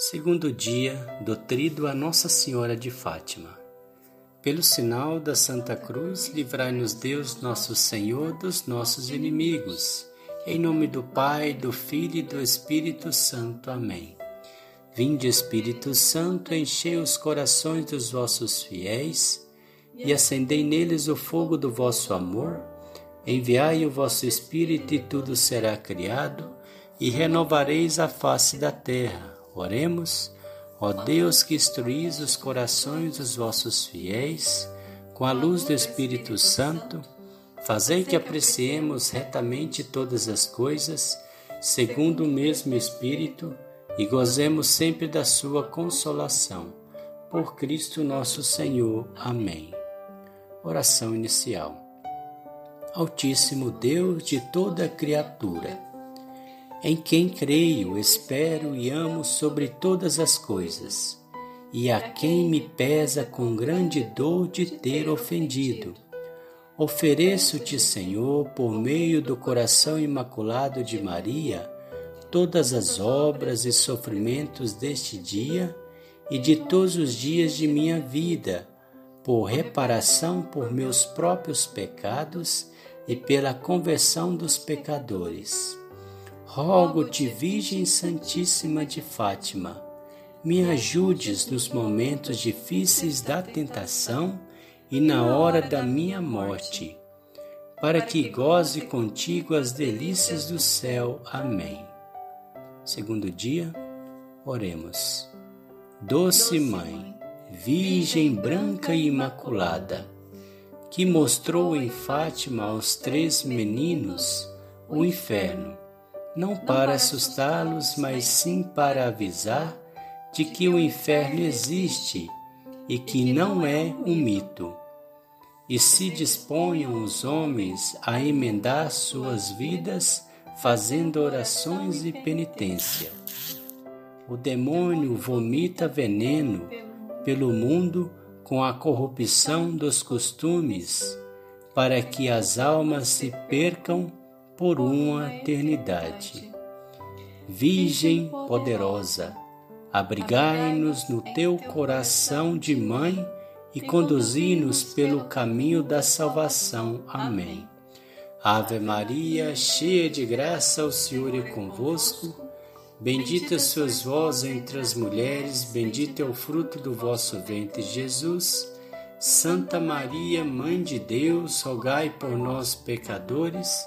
Segundo dia do trido a Nossa Senhora de Fátima. Pelo sinal da Santa Cruz, livrai-nos Deus, nosso Senhor, dos nossos inimigos. Em nome do Pai, do Filho e do Espírito Santo. Amém. Vinde, Espírito Santo, enchei os corações dos vossos fiéis e acendei neles o fogo do vosso amor. Enviai o vosso Espírito e tudo será criado, e renovareis a face da terra. Oremos. Ó Deus que instruís os corações dos vossos fiéis com a luz do Espírito Santo, fazei que apreciemos retamente todas as coisas, segundo o mesmo Espírito, e gozemos sempre da sua consolação. Por Cristo nosso Senhor. Amém. Oração inicial. Altíssimo Deus de toda criatura, em quem creio, espero e amo sobre todas as coisas, e a quem me pesa com grande dor de ter ofendido. Ofereço-te, Senhor, por meio do coração imaculado de Maria, todas as obras e sofrimentos deste dia e de todos os dias de minha vida, por reparação por meus próprios pecados e pela conversão dos pecadores Rogo-te, Virgem Santíssima de Fátima, me ajudes nos momentos difíceis da tentação e na hora da minha morte, para que goze contigo as delícias do céu. Amém. Segundo dia, oremos. Doce Mãe, Virgem branca e imaculada, que mostrou em Fátima aos três meninos o inferno não para assustá-los, mas sim para avisar de que o inferno existe e que não é um mito. E se disponham os homens a emendar suas vidas fazendo orações e penitência. O demônio vomita veneno pelo mundo com a corrupção dos costumes, para que as almas se percam por uma eternidade. Virgem poderosa, abrigai-nos no teu coração de mãe e conduzi-nos pelo caminho da salvação. Amém. Ave Maria, cheia de graça, o Senhor é convosco. Bendita sois vós entre as mulheres, bendito é o fruto do vosso ventre, Jesus. Santa Maria, Mãe de Deus, rogai por nós, pecadores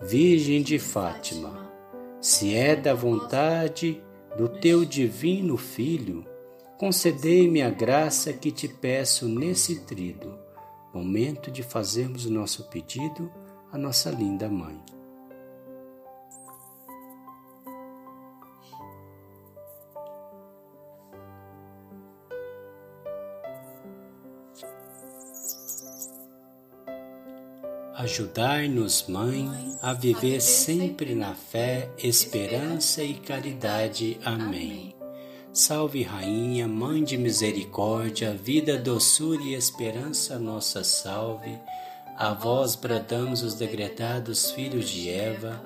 Virgem de Fátima, se é da vontade do teu divino Filho, concedei-me a graça que te peço nesse trido, momento de fazermos o nosso pedido à nossa linda Mãe. Ajudai-nos, Mãe, a viver sempre na fé, esperança e caridade. Amém. Salve, Rainha, Mãe de Misericórdia, vida, doçura e esperança, nossa salve. A vós bradamos os degredados filhos de Eva,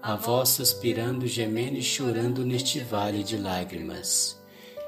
a vós suspirando, gemendo e chorando neste vale de lágrimas.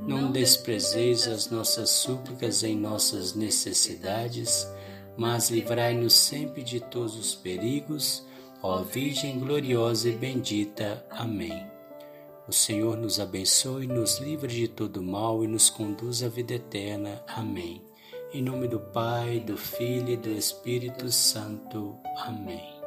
Não desprezeis as nossas súplicas em nossas necessidades mas livrai-nos sempre de todos os perigos, ó Virgem gloriosa e bendita. Amém. O Senhor nos abençoe, nos livre de todo mal e nos conduz à vida eterna. Amém. Em nome do Pai, do Filho e do Espírito Santo. Amém.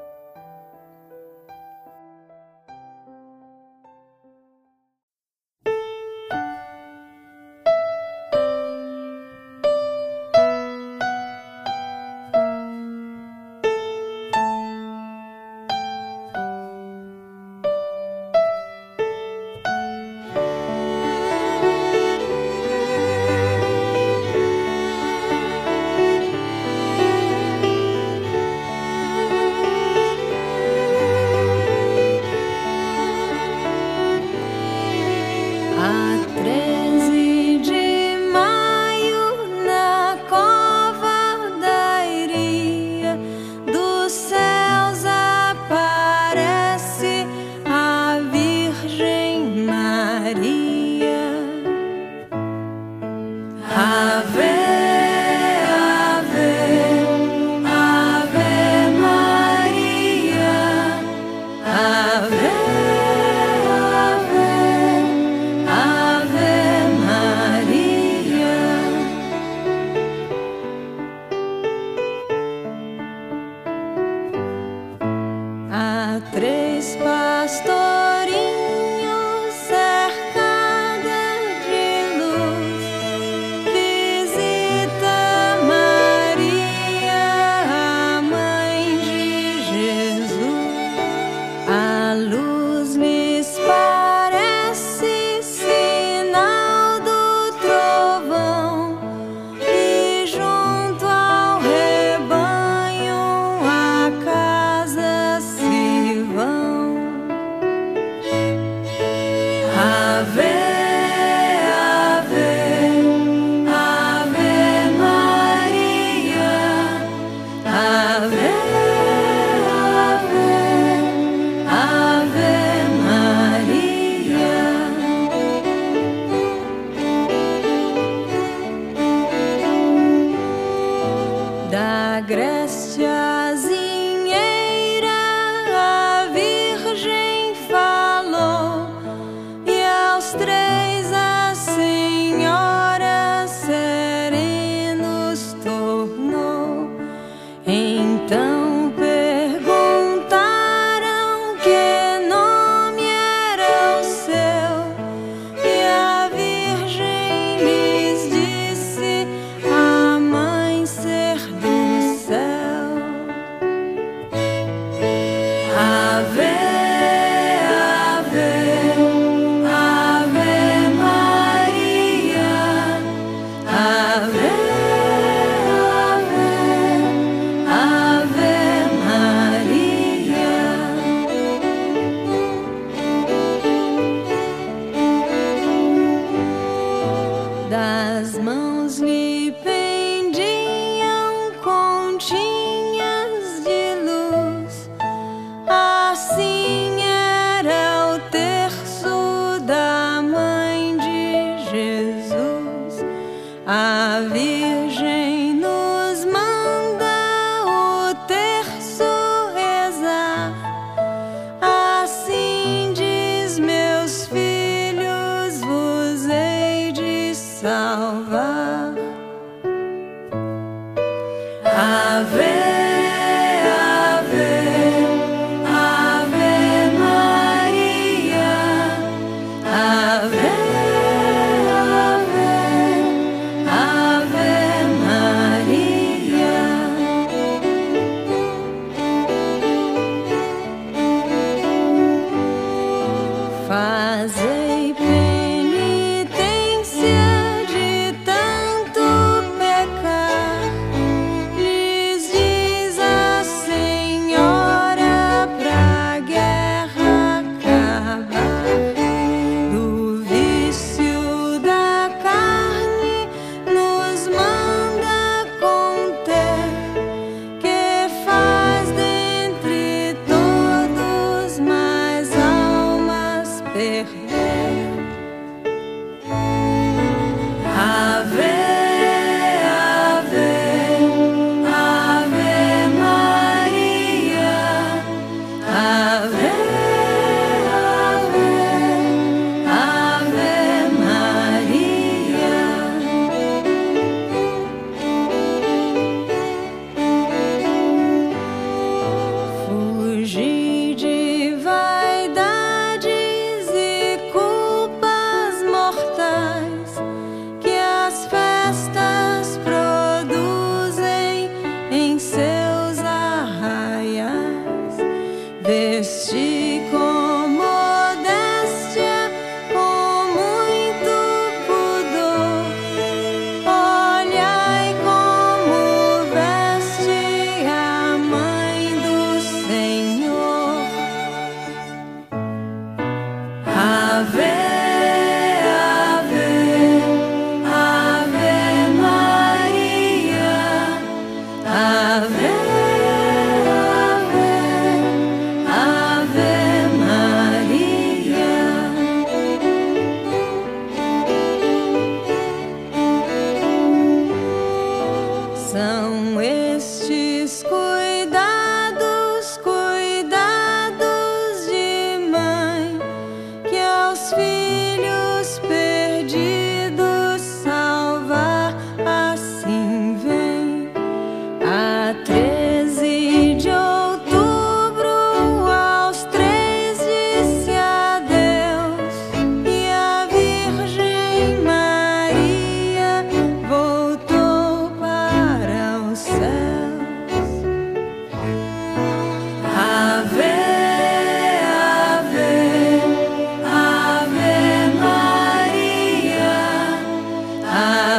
love.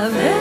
love.